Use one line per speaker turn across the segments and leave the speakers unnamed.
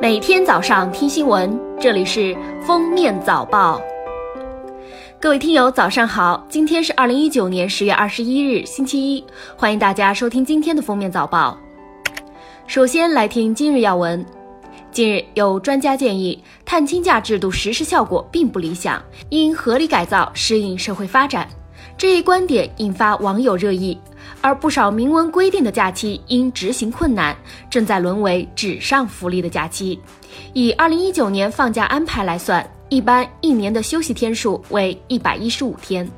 每天早上听新闻，这里是《封面早报》。各位听友，早上好！今天是二零一九年十月二十一日，星期一，欢迎大家收听今天的《封面早报》。首先来听今日要闻。近日，有专家建议，碳氢价制度实施效果并不理想，应合理改造，适应社会发展。这一观点引发网友热议，而不少明文规定的假期因执行困难，正在沦为纸上福利的假期。以二零一九年放假安排来算，一般一年的休息天数为一百一十五天。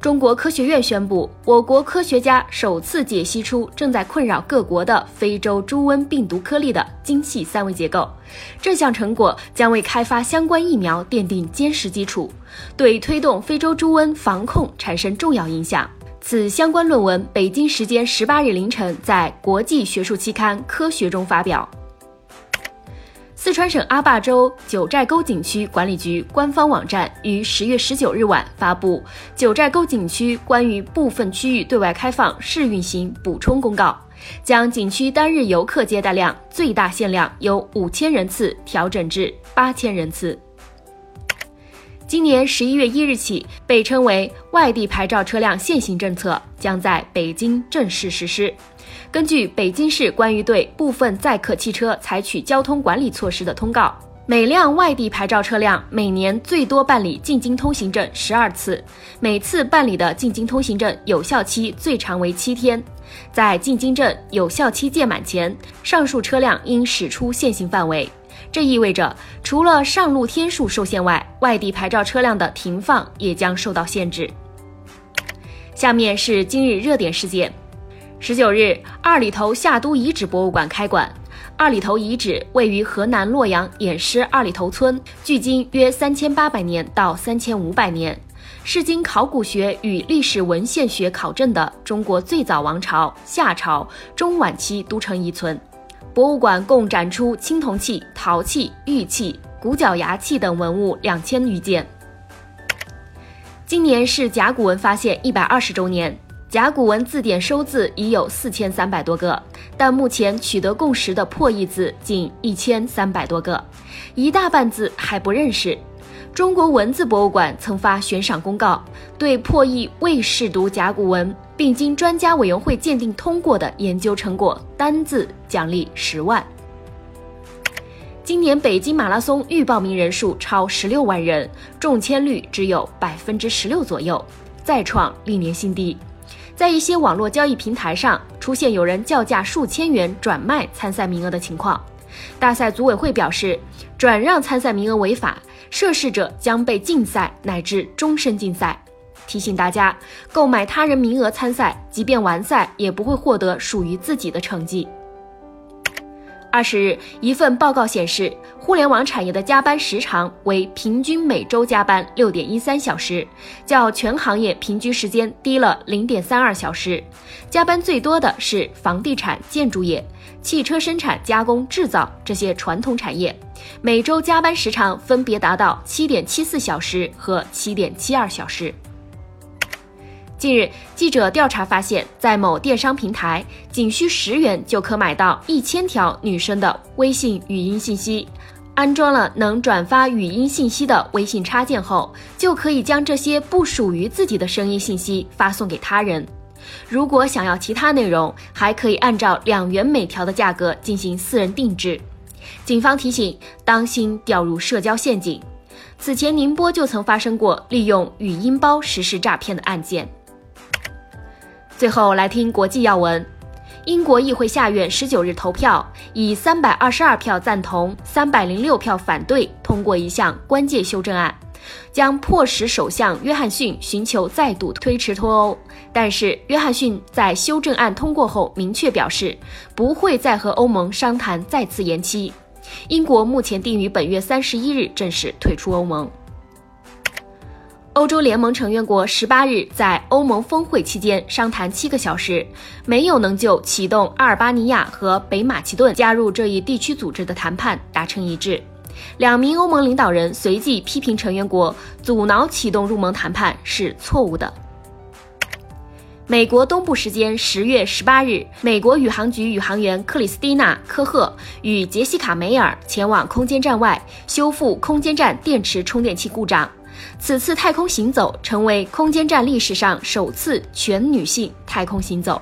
中国科学院宣布，我国科学家首次解析出正在困扰各国的非洲猪瘟病毒颗粒的精细三维结构。这项成果将为开发相关疫苗奠定坚实基础，对推动非洲猪瘟防控产生重要影响。此相关论文，北京时间十八日凌晨在国际学术期刊《科学》中发表。四川省阿坝州九寨沟景区管理局官方网站于十月十九日晚发布《九寨沟景区关于部分区域对外开放试运行补充公告》，将景区单日游客接待量最大限量由五千人次调整至八千人次。今年十一月一日起，被称为外地牌照车辆限行政策将在北京正式实施。根据北京市关于对部分载客汽车采取交通管理措施的通告，每辆外地牌照车辆每年最多办理进京通行证十二次，每次办理的进京通行证有效期最长为七天。在进京证有效期届满前，上述车辆应驶出限行范围。这意味着，除了上路天数受限外，外地牌照车辆的停放也将受到限制。下面是今日热点事件：十九日，二里头夏都遗址博物馆开馆。二里头遗址位于河南洛阳偃师二里头村，距今约三千八百年到三千五百年，是经考古学与历史文献学考证的中国最早王朝夏朝中晚期都城遗存。博物馆共展出青铜器、陶器、玉器、骨角牙器等文物两千余件。今年是甲骨文发现一百二十周年，甲骨文字典收字已有四千三百多个，但目前取得共识的破译字仅一千三百多个，一大半字还不认识。中国文字博物馆曾发悬赏公告，对破译未试读甲骨文。并经专家委员会鉴定通过的研究成果，单字奖励十万。今年北京马拉松预报名人数超十六万人，中签率只有百分之十六左右，再创历年新低。在一些网络交易平台上，出现有人叫价数千元转卖参赛名额的情况。大赛组委会表示，转让参赛名额违法，涉事者将被禁赛乃至终身禁赛。提醒大家，购买他人名额参赛，即便完赛，也不会获得属于自己的成绩。二十日，一份报告显示，互联网产业的加班时长为平均每周加班六点一三小时，较全行业平均时间低了零点三二小时。加班最多的是房地产、建筑业、汽车生产、加工、制造这些传统产业，每周加班时长分别达到七点七四小时和七点七二小时。近日，记者调查发现，在某电商平台，仅需十元就可买到一千条女生的微信语音信息。安装了能转发语音信息的微信插件后，就可以将这些不属于自己的声音信息发送给他人。如果想要其他内容，还可以按照两元每条的价格进行私人定制。警方提醒：当心掉入社交陷阱。此前，宁波就曾发生过利用语音包实施诈骗的案件。最后来听国际要闻，英国议会下院十九日投票，以三百二十二票赞同、三百零六票反对通过一项关键修正案，将迫使首相约翰逊寻求再度推迟脱欧。但是，约翰逊在修正案通过后明确表示，不会再和欧盟商谈再次延期。英国目前定于本月三十一日正式退出欧盟。欧洲联盟成员国十八日在欧盟峰会期间商谈七个小时，没有能就启动阿尔巴尼亚和北马其顿加入这一地区组织的谈判达成一致。两名欧盟领导人随即批评成员国阻挠启动入盟谈判是错误的。美国东部时间十月十八日，美国宇航局宇航员克里斯蒂娜·科赫与杰西卡·梅尔前往空间站外修复空间站电池充电器故障。此次太空行走成为空间站历史上首次全女性太空行走。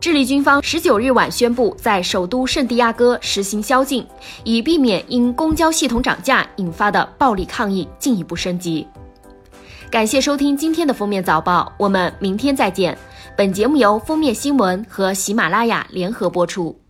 智利军方十九日晚宣布，在首都圣地亚哥实行宵禁，以避免因公交系统涨价引发的暴力抗议进一步升级。感谢收听今天的封面早报，我们明天再见。本节目由封面新闻和喜马拉雅联合播出。